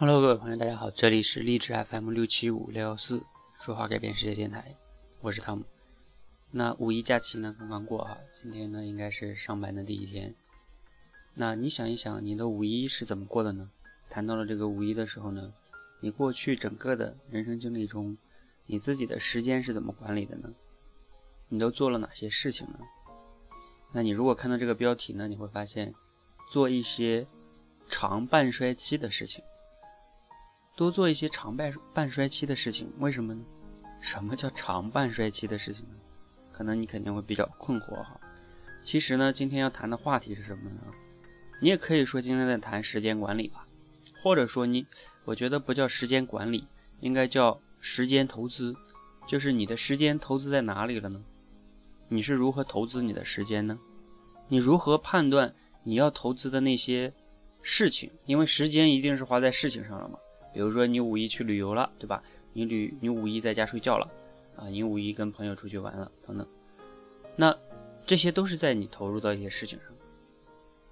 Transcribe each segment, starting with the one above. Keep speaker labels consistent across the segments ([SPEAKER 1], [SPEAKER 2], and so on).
[SPEAKER 1] Hello，各位朋友，大家好，这里是励志 FM 六七五六幺四说话改变世界电台，我是汤姆。那五一假期呢刚刚过啊，今天呢应该是上班的第一天。那你想一想，你的五一是怎么过的呢？谈到了这个五一的时候呢，你过去整个的人生经历中，你自己的时间是怎么管理的呢？你都做了哪些事情呢？那你如果看到这个标题呢，你会发现，做一些长半衰期的事情。多做一些长半半衰期的事情，为什么呢？什么叫长半衰期的事情呢？可能你肯定会比较困惑哈。其实呢，今天要谈的话题是什么呢？你也可以说今天在谈时间管理吧，或者说你，我觉得不叫时间管理，应该叫时间投资，就是你的时间投资在哪里了呢？你是如何投资你的时间呢？你如何判断你要投资的那些事情？因为时间一定是花在事情上了嘛。比如说你五一去旅游了，对吧？你旅你五一在家睡觉了，啊，你五一跟朋友出去玩了，等等，那这些都是在你投入到一些事情上。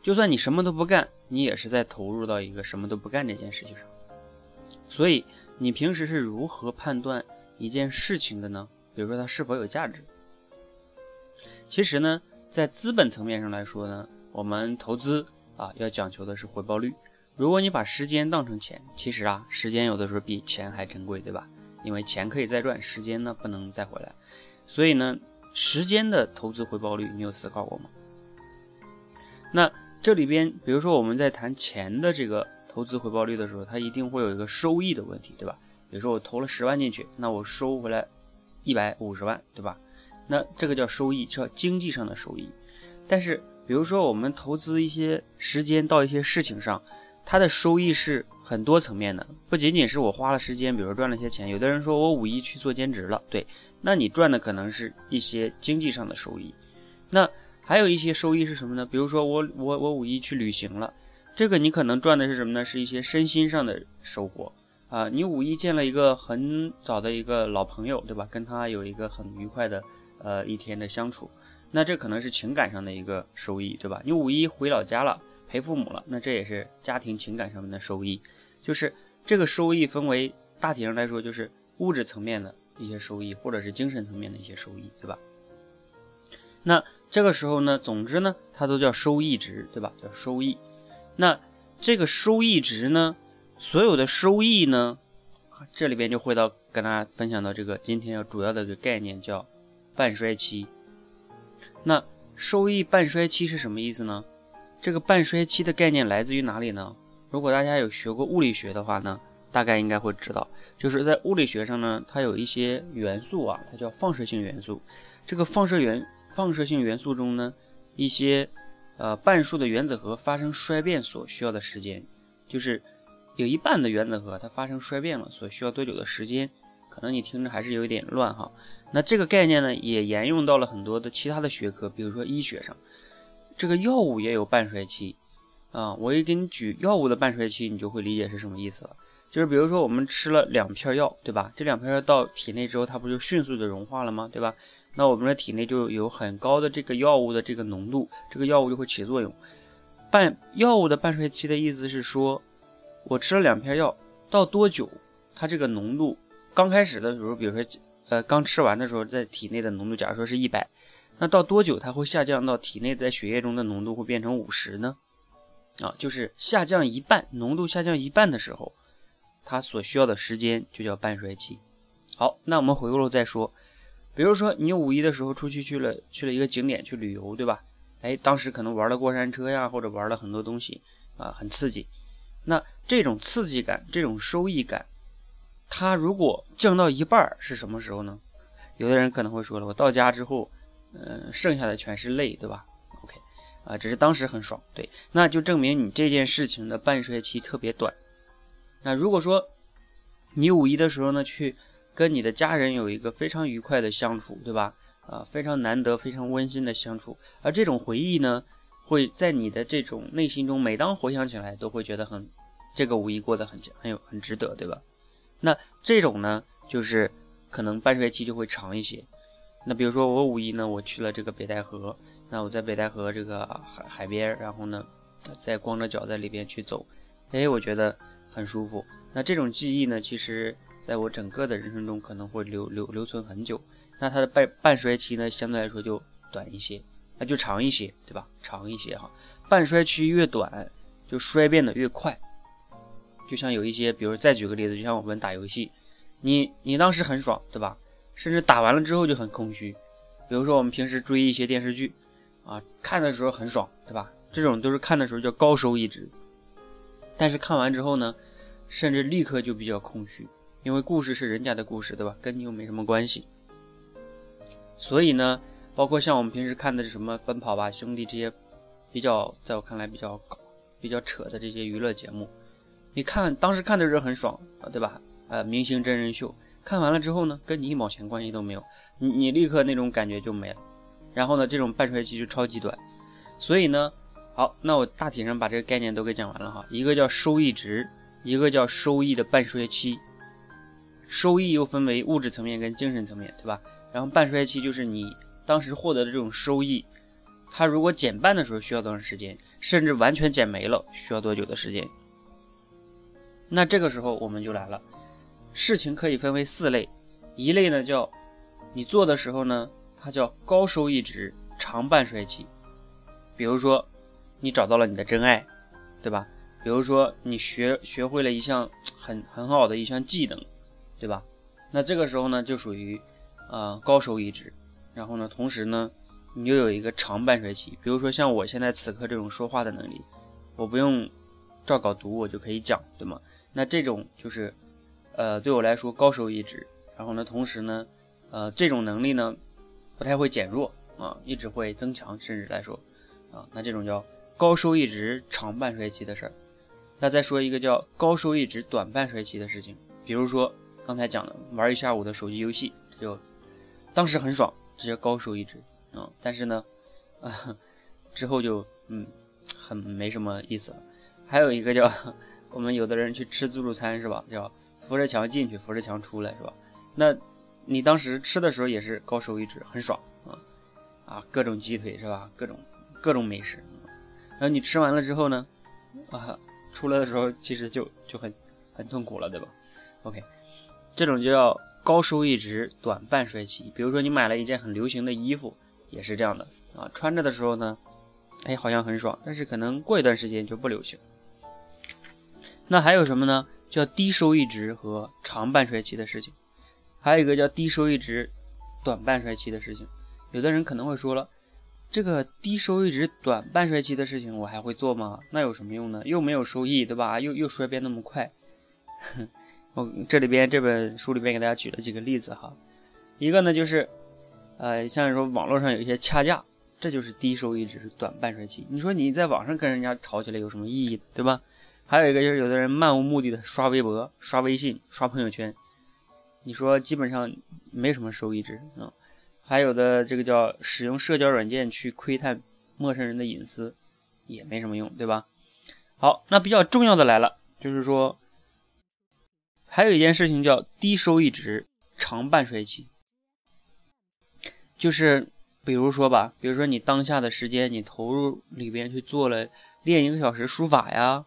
[SPEAKER 1] 就算你什么都不干，你也是在投入到一个什么都不干这件事情上。所以你平时是如何判断一件事情的呢？比如说它是否有价值？其实呢，在资本层面上来说呢，我们投资啊要讲求的是回报率。如果你把时间当成钱，其实啊，时间有的时候比钱还珍贵，对吧？因为钱可以再赚，时间呢不能再回来。所以呢，时间的投资回报率，你有思考过吗？那这里边，比如说我们在谈钱的这个投资回报率的时候，它一定会有一个收益的问题，对吧？比如说我投了十万进去，那我收回来一百五十万，对吧？那这个叫收益，叫经济上的收益。但是，比如说我们投资一些时间到一些事情上。它的收益是很多层面的，不仅仅是我花了时间，比如说赚了些钱。有的人说我五一去做兼职了，对，那你赚的可能是一些经济上的收益。那还有一些收益是什么呢？比如说我我我五一去旅行了，这个你可能赚的是什么呢？是一些身心上的收获啊。你五一见了一个很早的一个老朋友，对吧？跟他有一个很愉快的呃一天的相处，那这可能是情感上的一个收益，对吧？你五一回老家了。陪父母了，那这也是家庭情感上面的收益，就是这个收益分为大体上来说，就是物质层面的一些收益，或者是精神层面的一些收益，对吧？那这个时候呢，总之呢，它都叫收益值，对吧？叫收益。那这个收益值呢，所有的收益呢，这里边就会到跟大家分享到这个今天要主要的一个概念叫半衰期。那收益半衰期是什么意思呢？这个半衰期的概念来自于哪里呢？如果大家有学过物理学的话呢，大概应该会知道，就是在物理学上呢，它有一些元素啊，它叫放射性元素。这个放射元放射性元素中呢，一些呃半数的原子核发生衰变所需要的时间，就是有一半的原子核它发生衰变了，所需要多久的时间？可能你听着还是有一点乱哈。那这个概念呢，也沿用到了很多的其他的学科，比如说医学上。这个药物也有半衰期，啊，我一给你举药物的半衰期，你就会理解是什么意思了。就是比如说我们吃了两片药，对吧？这两片药到体内之后，它不就迅速的融化了吗？对吧？那我们的体内就有很高的这个药物的这个浓度，这个药物就会起作用。半药物的半衰期的意思是说，我吃了两片药，到多久它这个浓度刚开始的时候，比如说呃刚吃完的时候，在体内的浓度，假如说是一百。那到多久它会下降到体内在血液中的浓度会变成五十呢？啊，就是下降一半，浓度下降一半的时候，它所需要的时间就叫半衰期。好，那我们回过头再说，比如说你五一的时候出去去了去了一个景点去旅游，对吧？哎，当时可能玩了过山车呀，或者玩了很多东西啊，很刺激。那这种刺激感，这种收益感，它如果降到一半是什么时候呢？有的人可能会说了，我到家之后。嗯，剩下的全是泪，对吧？OK，啊，只是当时很爽，对，那就证明你这件事情的半衰期特别短。那如果说你五一的时候呢，去跟你的家人有一个非常愉快的相处，对吧？啊，非常难得、非常温馨的相处，而这种回忆呢，会在你的这种内心中，每当回想起来，都会觉得很，这个五一过得很很有很值得，对吧？那这种呢，就是可能半衰期就会长一些。那比如说我五一呢，我去了这个北戴河，那我在北戴河这个海海边，然后呢，再光着脚在里边去走，哎，我觉得很舒服。那这种记忆呢，其实在我整个的人生中可能会留留留存很久。那它的半半衰期呢，相对来说就短一些，那就长一些，对吧？长一些哈。半衰期越短，就衰变的越快。就像有一些，比如再举个例子，就像我们打游戏，你你当时很爽，对吧？甚至打完了之后就很空虚。比如说我们平时追一些电视剧，啊，看的时候很爽，对吧？这种都是看的时候叫高收益值。但是看完之后呢，甚至立刻就比较空虚，因为故事是人家的故事，对吧？跟你又没什么关系。所以呢，包括像我们平时看的是什么《奔跑吧兄弟》这些，比较在我看来比较搞、比较扯的这些娱乐节目，你看当时看的时候很爽，对吧？呃，明星真人秀看完了之后呢，跟你一毛钱关系都没有，你你立刻那种感觉就没了。然后呢，这种半衰期就超级短。所以呢。好，那我大体上把这个概念都给讲完了哈。一个叫收益值，一个叫收益的半衰期。收益又分为物质层面跟精神层面，对吧？然后半衰期就是你当时获得的这种收益，它如果减半的时候需要多长时间，甚至完全减没了需要多久的时间？那这个时候我们就来了，事情可以分为四类，一类呢叫你做的时候呢，它叫高收益值长半衰期，比如说。你找到了你的真爱，对吧？比如说你学学会了一项很很好的一项技能，对吧？那这个时候呢，就属于呃高收益值。然后呢，同时呢，你又有一个长半衰期。比如说像我现在此刻这种说话的能力，我不用照稿读，我就可以讲，对吗？那这种就是呃对我来说高收益值。然后呢，同时呢，呃这种能力呢不太会减弱啊，一直会增强，甚至来说啊，那这种叫。高收益值长半衰期的事儿，那再说一个叫高收益值短半衰期的事情，比如说刚才讲的玩一下午的手机游戏，就当时很爽，这叫高收益值啊。但是呢，啊之后就嗯很没什么意思了。还有一个叫 我们有的人去吃自助餐是吧？叫扶着墙进去，扶着墙出来是吧？那你当时吃的时候也是高收益值，很爽啊啊，各种鸡腿是吧？各种各种美食。然后你吃完了之后呢，啊，出来的时候其实就就很很痛苦了，对吧？OK，这种就叫高收益值短半衰期。比如说你买了一件很流行的衣服，也是这样的啊，穿着的时候呢，哎，好像很爽，但是可能过一段时间就不流行。那还有什么呢？叫低收益值和长半衰期的事情，还有一个叫低收益值短半衰期的事情。有的人可能会说了。这个低收益值短半衰期的事情我还会做吗？那有什么用呢？又没有收益，对吧？又又衰变那么快。我这里边这本书里边给大家举了几个例子哈。一个呢就是，呃，像说网络上有一些掐架，这就是低收益值短半衰期。你说你在网上跟人家吵起来有什么意义，对吧？还有一个就是有的人漫无目的的刷微博、刷微信、刷朋友圈，你说基本上没什么收益值啊。还有的这个叫使用社交软件去窥探陌生人的隐私，也没什么用，对吧？好，那比较重要的来了，就是说，还有一件事情叫低收益值长半衰期，就是比如说吧，比如说你当下的时间你投入里边去做了练一个小时书法呀，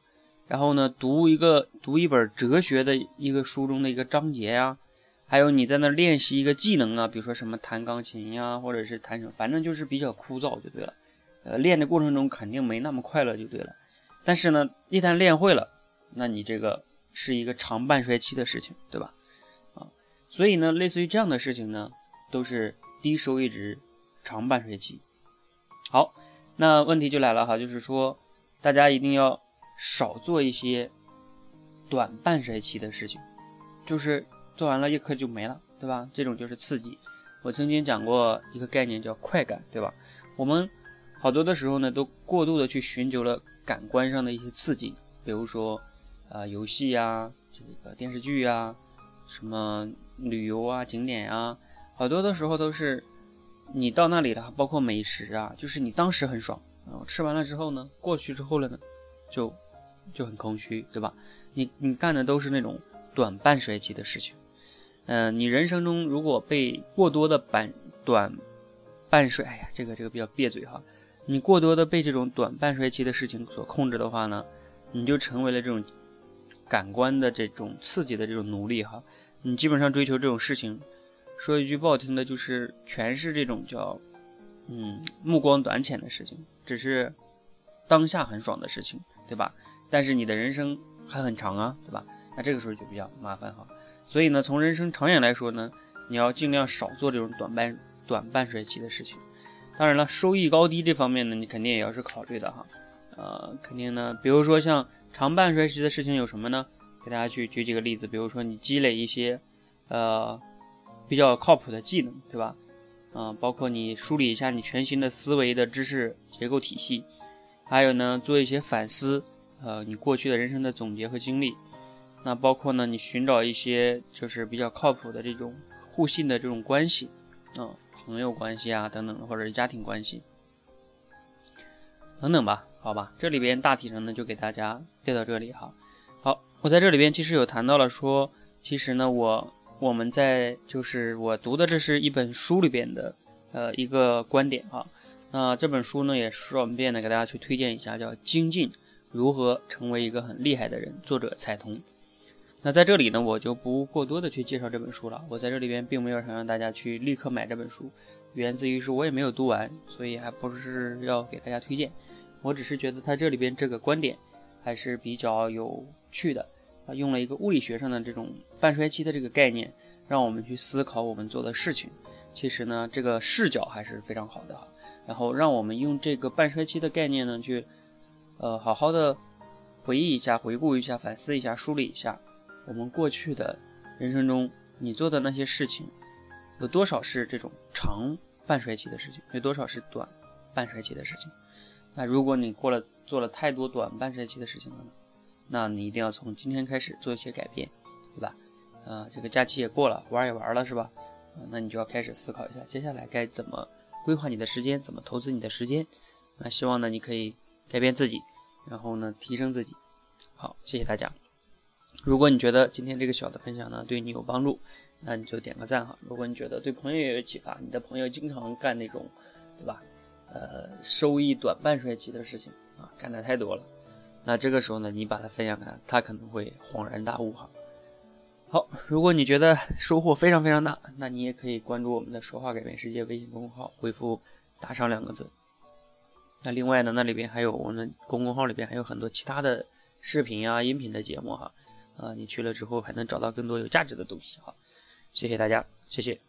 [SPEAKER 1] 然后呢读一个读一本哲学的一个书中的一个章节呀。还有你在那练习一个技能啊，比如说什么弹钢琴呀，或者是弹什么，反正就是比较枯燥就对了。呃，练的过程中肯定没那么快乐就对了。但是呢，一旦练会了，那你这个是一个长半衰期的事情，对吧？啊，所以呢，类似于这样的事情呢，都是低收益值长半衰期。好，那问题就来了哈，就是说大家一定要少做一些短半衰期的事情，就是。做完了一颗就没了，对吧？这种就是刺激。我曾经讲过一个概念叫快感，对吧？我们好多的时候呢，都过度的去寻求了感官上的一些刺激，比如说啊游戏呀、这个电视剧呀、什么旅游啊、景点呀，好多的时候都是你到那里了，包括美食啊，就是你当时很爽，然后吃完了之后呢，过去之后了呢，就就很空虚，对吧？你你干的都是那种短半衰期的事情。嗯，你人生中如果被过多的半短半衰，哎呀，这个这个比较别嘴哈。你过多的被这种短半衰期的事情所控制的话呢，你就成为了这种感官的这种刺激的这种奴隶哈，你基本上追求这种事情，说一句不好听的，就是全是这种叫嗯目光短浅的事情，只是当下很爽的事情，对吧？但是你的人生还很长啊，对吧？那这个时候就比较麻烦哈。所以呢，从人生长远来说呢，你要尽量少做这种短半短半衰期的事情。当然了，收益高低这方面呢，你肯定也要是考虑的哈。呃，肯定呢，比如说像。长半衰期的事情有什么呢？给大家去举几个例子，比如说你积累一些，呃，比较靠谱的技能，对吧？嗯，包括你梳理一下你全新的思维的知识结构体系，还有呢，做一些反思，呃，你过去的人生的总结和经历。那包括呢，你寻找一些就是比较靠谱的这种互信的这种关系，啊，朋友关系啊等等，或者是家庭关系等等吧。好吧，这里边大体上呢就给大家列到这里哈。好，我在这里边其实有谈到了说，其实呢我我们在就是我读的这是一本书里边的呃一个观点哈。那这本书呢也顺便的给大家去推荐一下，叫《精进：如何成为一个很厉害的人》，作者彩童。那在这里呢我就不过多的去介绍这本书了，我在这里边并没有想让大家去立刻买这本书，源自于是我也没有读完，所以还不是要给大家推荐。我只是觉得他这里边这个观点还是比较有趣的啊，用了一个物理学上的这种半衰期的这个概念，让我们去思考我们做的事情。其实呢，这个视角还是非常好的。然后让我们用这个半衰期的概念呢，去呃好好的回忆一下、回顾一下、反思一下、梳理一下我们过去的人生中你做的那些事情，有多少是这种长半衰期的事情，有多少是短半衰期的事情。那如果你过了做了太多短半衰期的事情了呢？那你一定要从今天开始做一些改变，对吧？啊，这个假期也过了，玩也玩了，是吧？啊，那你就要开始思考一下，接下来该怎么规划你的时间，怎么投资你的时间？那希望呢，你可以改变自己，然后呢，提升自己。好，谢谢大家。如果你觉得今天这个小的分享呢对你有帮助，那你就点个赞哈。如果你觉得对朋友也有启发，你的朋友经常干那种，对吧？呃，收益短半衰期的事情啊，干的太多了。那这个时候呢，你把它分享给他，他可能会恍然大悟哈。好，如果你觉得收获非常非常大，那你也可以关注我们的“说话改变世界”微信公众号，回复“打赏”两个字。那另外呢，那里边还有我们公众号里边还有很多其他的视频啊、音频的节目哈。啊，你去了之后还能找到更多有价值的东西哈。谢谢大家，谢谢。